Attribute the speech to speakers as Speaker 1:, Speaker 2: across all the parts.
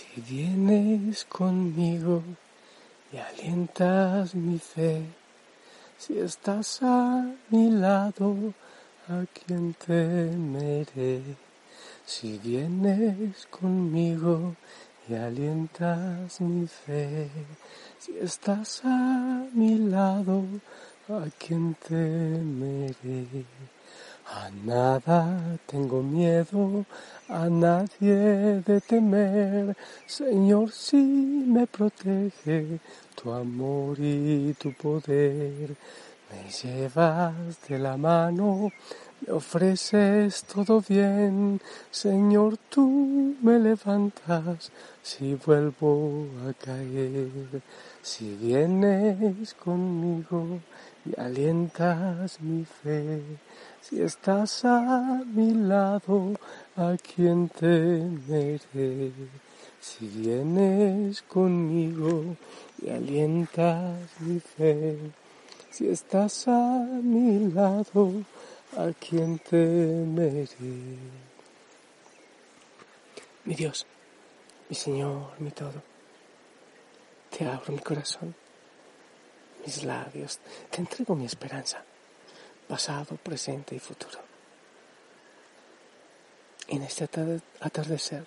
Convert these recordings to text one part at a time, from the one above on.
Speaker 1: Si vienes conmigo y alientas mi fe, si estás a mi lado, a quien temeré. Si vienes conmigo y alientas mi fe, si estás a mi lado, a quien temeré. A nada tengo miedo, a nadie de temer. Señor, si me protege tu amor y tu poder. Me llevas de la mano, me ofreces todo bien. Señor, tú me levantas si vuelvo a caer. Si vienes conmigo y alientas mi fe. Si estás a mi lado, a quien temeré. Si vienes conmigo y alientas mi fe. Si estás a mi lado, a quien temeré. Mi Dios, mi Señor, mi todo. Te abro mi corazón, mis labios, te entrego mi esperanza pasado, presente y futuro. En este atardecer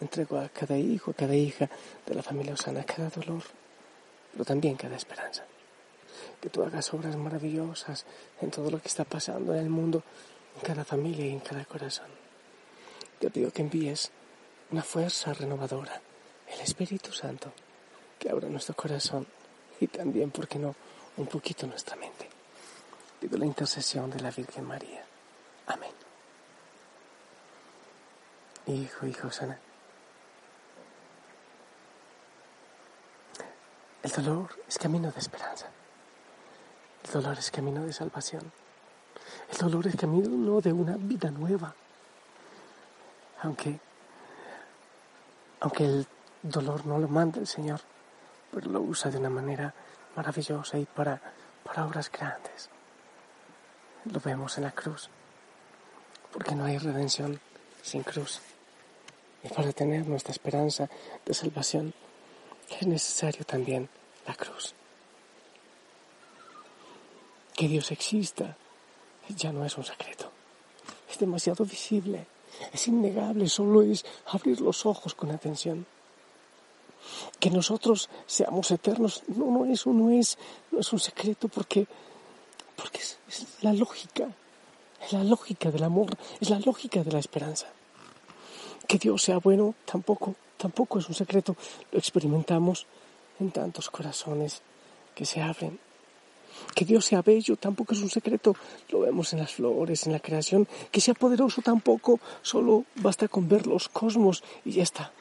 Speaker 1: entrego a cada hijo, cada hija de la familia Osana cada dolor, pero también cada esperanza. Que tú hagas obras maravillosas en todo lo que está pasando en el mundo, en cada familia y en cada corazón. Te pido que envíes una fuerza renovadora, el Espíritu Santo, que abra nuestro corazón y también, ¿por qué no?, un poquito nuestra mente pido la intercesión de la Virgen María. Amén. Hijo, hijo sana. El dolor es camino de esperanza. El dolor es camino de salvación. El dolor es camino de una vida nueva. Aunque, aunque el dolor no lo manda el Señor, pero lo usa de una manera maravillosa y para, para obras grandes lo vemos en la cruz, porque no hay redención sin cruz. Y para tener nuestra esperanza de salvación es necesario también la cruz. Que Dios exista ya no es un secreto, es demasiado visible, es innegable, solo es abrir los ojos con atención. Que nosotros seamos eternos, no, no, eso no es, no es un secreto porque porque es, la lógica, es la lógica del amor, es la lógica de la esperanza. Que Dios sea bueno tampoco, tampoco es un secreto, lo experimentamos en tantos corazones que se abren. Que Dios sea bello tampoco es un secreto, lo vemos en las flores, en la creación. Que sea poderoso tampoco, solo basta con ver los cosmos y ya está.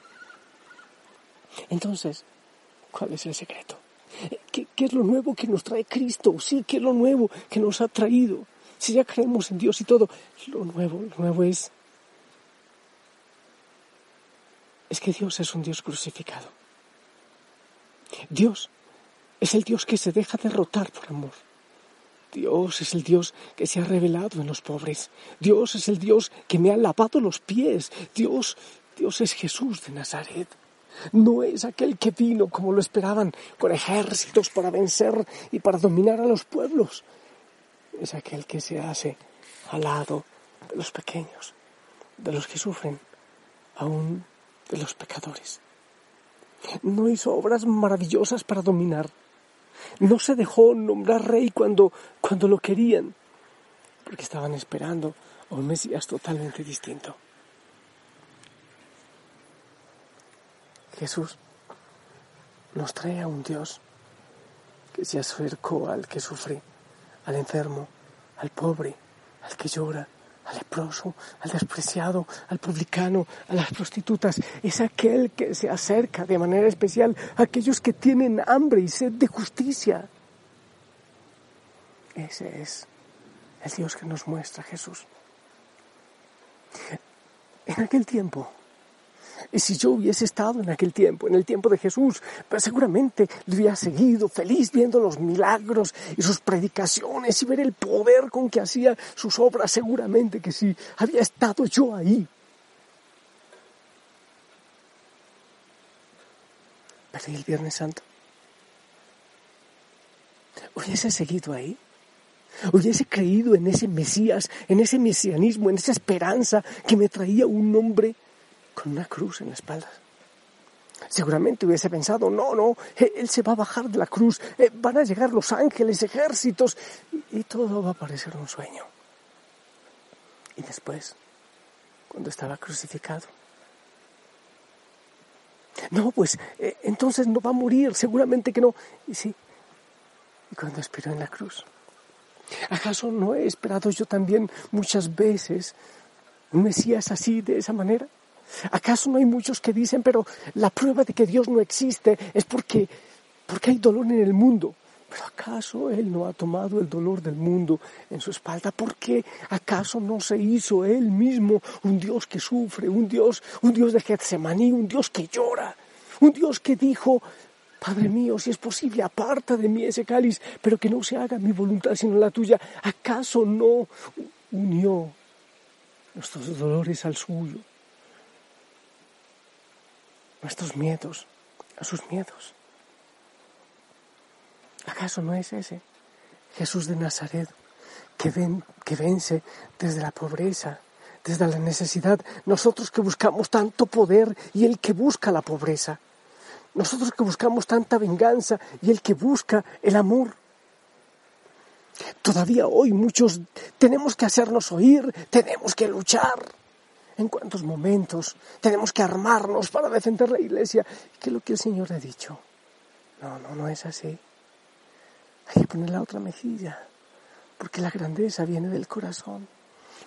Speaker 1: Entonces, ¿cuál es el secreto? ¿Qué, es lo nuevo que nos trae Cristo? Sí, ¿qué es lo nuevo que nos ha traído? Si ya creemos en Dios y todo, lo nuevo, lo nuevo es... Es que Dios es un Dios crucificado. Dios es el Dios que se deja derrotar por amor. Dios es el Dios que se ha revelado en los pobres. Dios es el Dios que me ha lavado los pies. Dios, Dios es Jesús de Nazaret. No es aquel que vino como lo esperaban, con ejércitos para vencer y para dominar a los pueblos. Es aquel que se hace al lado de los pequeños, de los que sufren, aún de los pecadores. No hizo obras maravillosas para dominar. No se dejó nombrar rey cuando, cuando lo querían, porque estaban esperando a un Mesías totalmente distinto. Jesús nos trae a un Dios que se acercó al que sufre, al enfermo, al pobre, al que llora, al leproso, al despreciado, al publicano, a las prostitutas. Es aquel que se acerca de manera especial a aquellos que tienen hambre y sed de justicia. Ese es el Dios que nos muestra Jesús. En aquel tiempo, y si yo hubiese estado en aquel tiempo, en el tiempo de Jesús, pues seguramente le hubiera seguido feliz viendo los milagros y sus predicaciones y ver el poder con que hacía sus obras. Seguramente que sí, había estado yo ahí. Pero el Viernes Santo? ¿Hubiese seguido ahí? hubiese creído en ese Mesías, en ese mesianismo, en esa esperanza que me traía un hombre con una cruz en la espalda. Seguramente hubiese pensado, no, no, eh, él se va a bajar de la cruz, eh, van a llegar los ángeles, ejércitos, y, todo va a parecer un sueño. Y después, cuando estaba crucificado, no, pues eh, entonces no va a morir, seguramente que no. Y sí, y cuando expiró en la cruz, ¿Acaso no he esperado yo también muchas veces un Mesías así, de esa manera? ¿Acaso no hay muchos que dicen, pero la prueba de que Dios no existe es porque, porque hay dolor en el mundo? ¿Pero acaso Él no ha tomado el dolor del mundo en su espalda? ¿Por qué acaso no se hizo Él mismo un Dios que sufre, un Dios, un Dios de Getsemaní, un Dios que llora, un Dios que dijo, Padre mío, si es posible, aparta de mí ese cáliz, pero que no se haga mi voluntad sino la tuya. ¿Acaso no unió nuestros dolores al suyo? Nuestros miedos a sus miedos. ¿Acaso no es ese Jesús de Nazaret que, ven, que vence desde la pobreza, desde la necesidad? Nosotros que buscamos tanto poder y el que busca la pobreza. Nosotros que buscamos tanta venganza y el que busca el amor. Todavía hoy muchos tenemos que hacernos oír, tenemos que luchar. ¿En cuántos momentos tenemos que armarnos para defender la iglesia? ¿Qué es lo que el Señor ha dicho? No, no, no es así. Hay que poner la otra mejilla, porque la grandeza viene del corazón,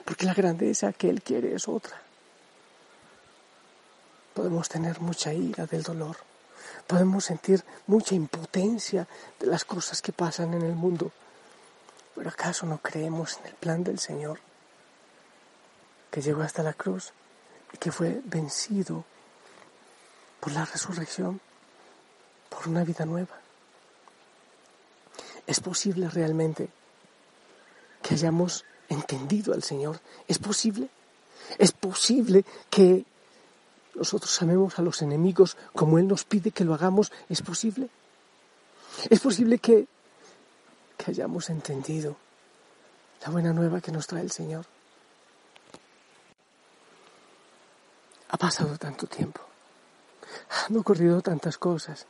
Speaker 1: porque la grandeza que Él quiere es otra. Podemos tener mucha ira del dolor, podemos sentir mucha impotencia de las cosas que pasan en el mundo. Pero ¿acaso no creemos en el plan del Señor que llegó hasta la cruz y que fue vencido por la resurrección, por una vida nueva? ¿Es posible realmente que hayamos entendido al Señor? ¿Es posible? ¿Es posible que nosotros amemos a los enemigos como Él nos pide que lo hagamos, ¿es posible? Es posible que, que hayamos entendido la buena nueva que nos trae el Señor. Ha pasado tanto tiempo, han ocurrido tantas cosas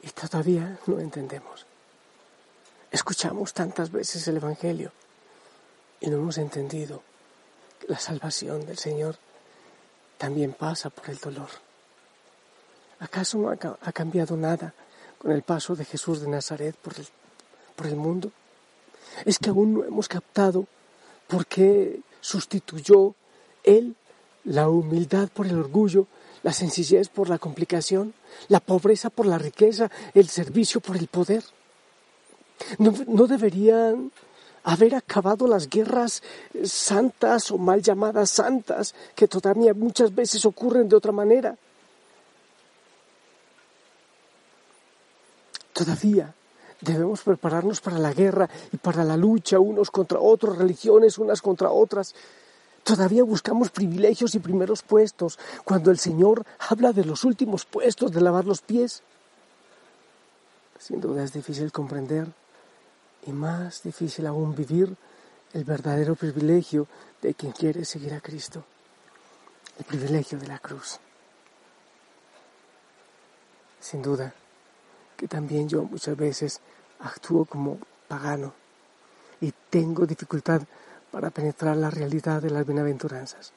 Speaker 1: y todavía no entendemos. Escuchamos tantas veces el Evangelio y no hemos entendido la salvación del Señor también pasa por el dolor. ¿Acaso no ha cambiado nada con el paso de Jesús de Nazaret por el, por el mundo? Es que aún no hemos captado por qué sustituyó Él la humildad por el orgullo, la sencillez por la complicación, la pobreza por la riqueza, el servicio por el poder. ¿No, deberían haber acabado las guerras santas o mal llamadas santas, que todavía muchas veces ocurren de otra manera. Todavía debemos prepararnos para la guerra y para la lucha unos contra otros, religiones unas contra otras. Todavía buscamos privilegios y primeros puestos cuando el Señor habla de los últimos puestos, de lavar los pies. Sin duda es difícil comprender y más difícil aún vivir el verdadero privilegio de quien quiere seguir a Cristo, el privilegio de la cruz. Sin duda que también yo muchas veces actúo como pagano y tengo dificultad para penetrar la realidad de las bienaventuranzas.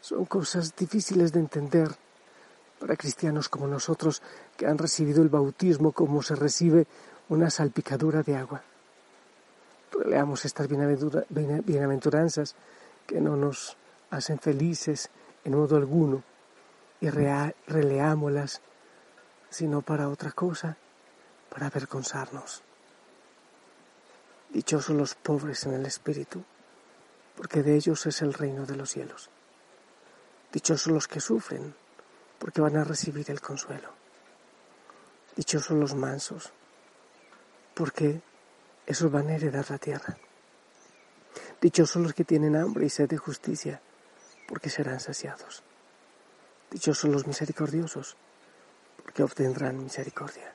Speaker 1: Son cosas difíciles de entender para cristianos como nosotros que han recibido el bautismo como se recibe una salpicadura de agua. Leamos estas bienaventuranzas que no nos hacen felices en modo alguno y releámoslas, sino para otra cosa, para avergonzarnos. Dichosos los pobres en el espíritu, porque de ellos es el reino de los cielos. Dichosos los que sufren, porque van a recibir el consuelo. Dichosos los mansos, porque esos van a heredar la tierra. Dichosos los que tienen hambre y sed de justicia, porque serán saciados. Dichosos los misericordiosos, porque obtendrán misericordia.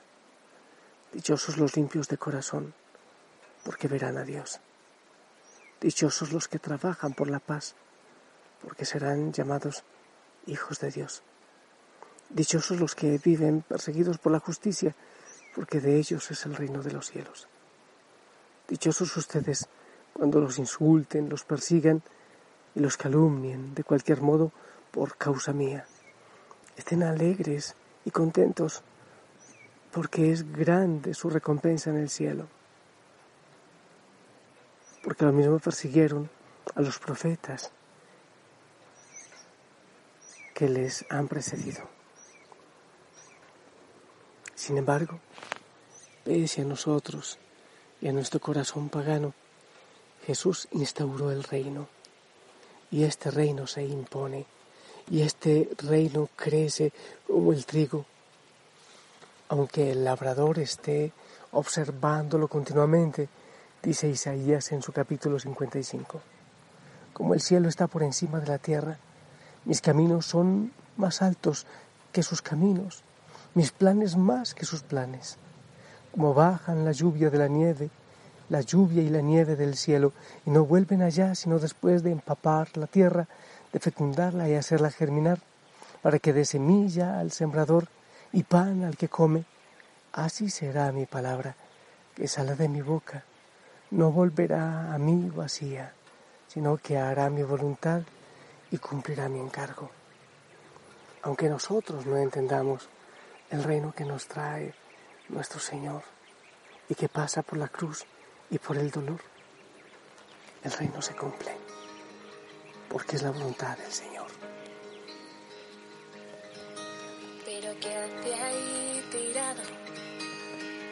Speaker 1: Dichosos los limpios de corazón, porque verán a Dios. Dichosos los que trabajan por la paz, porque serán llamados hijos de Dios. Dichosos los que viven perseguidos por la justicia, porque de ellos es el reino de los cielos. Dichosos ustedes cuando los insulten, los persigan y los calumnien de cualquier modo por causa mía. Estén alegres y contentos, porque es grande su recompensa en el cielo. Porque lo mismo persiguieron a los profetas que les han precedido. Sin embargo, pese a nosotros y a nuestro corazón pagano, Jesús instauró el reino y este reino se impone y este reino crece como el trigo. Aunque el labrador esté observándolo continuamente, dice Isaías en su capítulo 55. Como el cielo está por encima de la tierra, mis caminos son más altos que sus caminos, mis planes más que sus planes. Como bajan la lluvia de la nieve la lluvia y la nieve del cielo y no vuelven allá sino después de empapar la tierra, de fecundarla y hacerla germinar, para que dé semilla al sembrador y pan al que come. Así será mi palabra que sale de mi boca. No volverá a mí vacía, sino que hará mi voluntad y cumplirá mi encargo. Aunque nosotros no entendamos el reino que nos trae nuestro Señor y que pasa por la cruz, y por el dolor, el reino se cumple, porque es la voluntad del Señor.
Speaker 2: Pero que hace ahí tirado,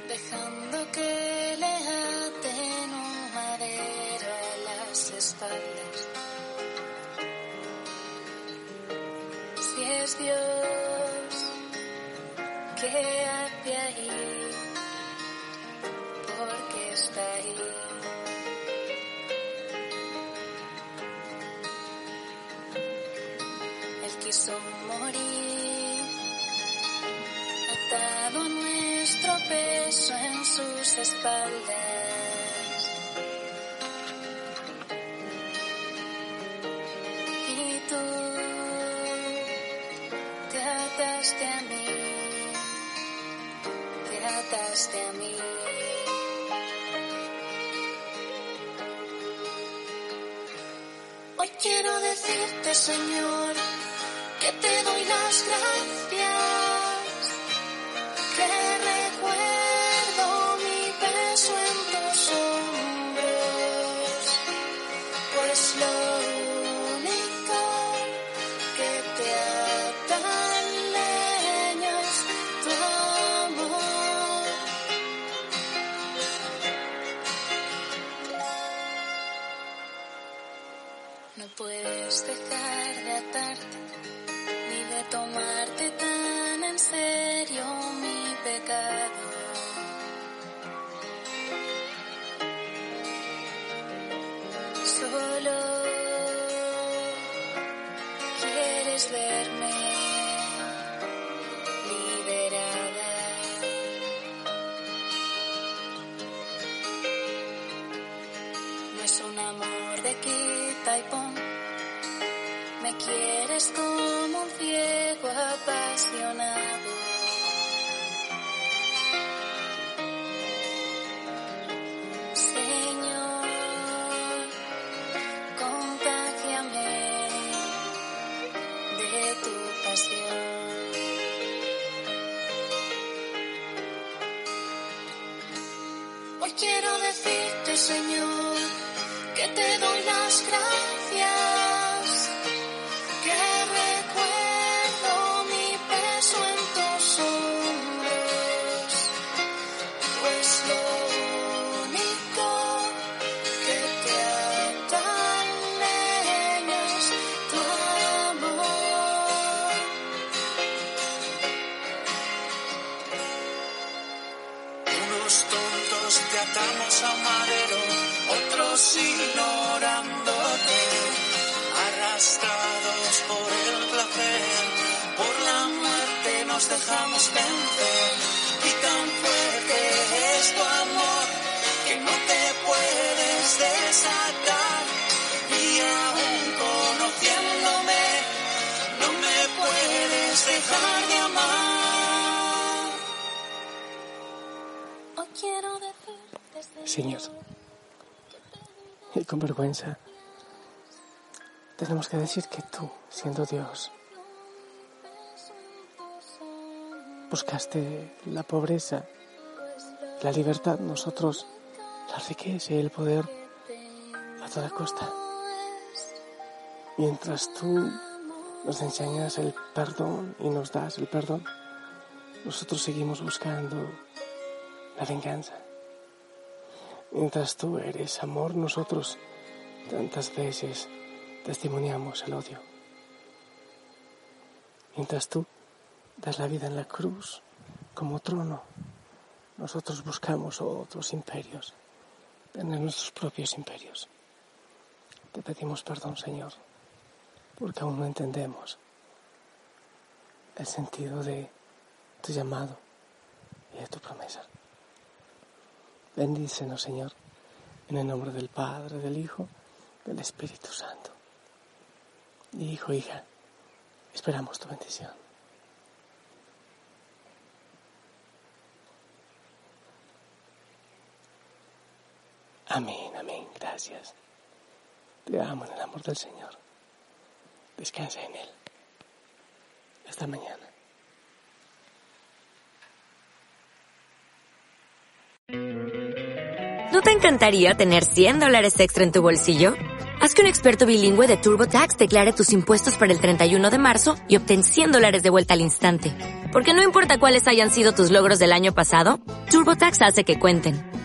Speaker 2: dejando que le espaldas. Si es Dios que hace ahí él quiso morir, atado nuestro peso en sus espaldas. Te ataste a mí. quiero decirte, Señor, que te doy las gracias, puedes dejar de atarte ni de tomarte tan en serio mi pecado. Me quieres como un ciego apasionado. Señor, contágiame de tu pasión. Hoy quiero decirte, Señor, que te doy las gracias
Speaker 3: nos dejamos vencer. Y tan fuerte es tu amor que no te puedes desatar. Y aún conociéndome, no me puedes dejar de amar.
Speaker 2: Hoy quiero decirte,
Speaker 1: Señor, y con vergüenza, tenemos que decir que tú, siendo Dios, buscaste la pobreza, la libertad, nosotros la riqueza y el poder a toda costa. Mientras tú nos enseñas el perdón y nos das el perdón, nosotros seguimos buscando la venganza. Mientras tú eres amor, nosotros tantas veces testimoniamos el odio. Mientras tú das la vida en la cruz como trono, nosotros buscamos otros imperios, tener nuestros propios imperios. Te pedimos perdón, Señor, porque aún no entendemos el sentido de tu llamado y de tu promesa. Bendícenos, Señor, en el nombre del Padre, del Hijo, del Espíritu Santo. Hijo, hija, esperamos tu bendición. Amén, amén, gracias. Te amo en el amor del Señor. Descansa en Él. Hasta mañana.
Speaker 4: ¿No te encantaría tener 100 dólares extra en tu bolsillo? Haz que un experto bilingüe de TurboTax declare tus impuestos para el 31 de marzo y obtén 100 dólares de vuelta al instante. Porque no importa cuáles hayan sido tus logros del año pasado, TurboTax hace que cuenten.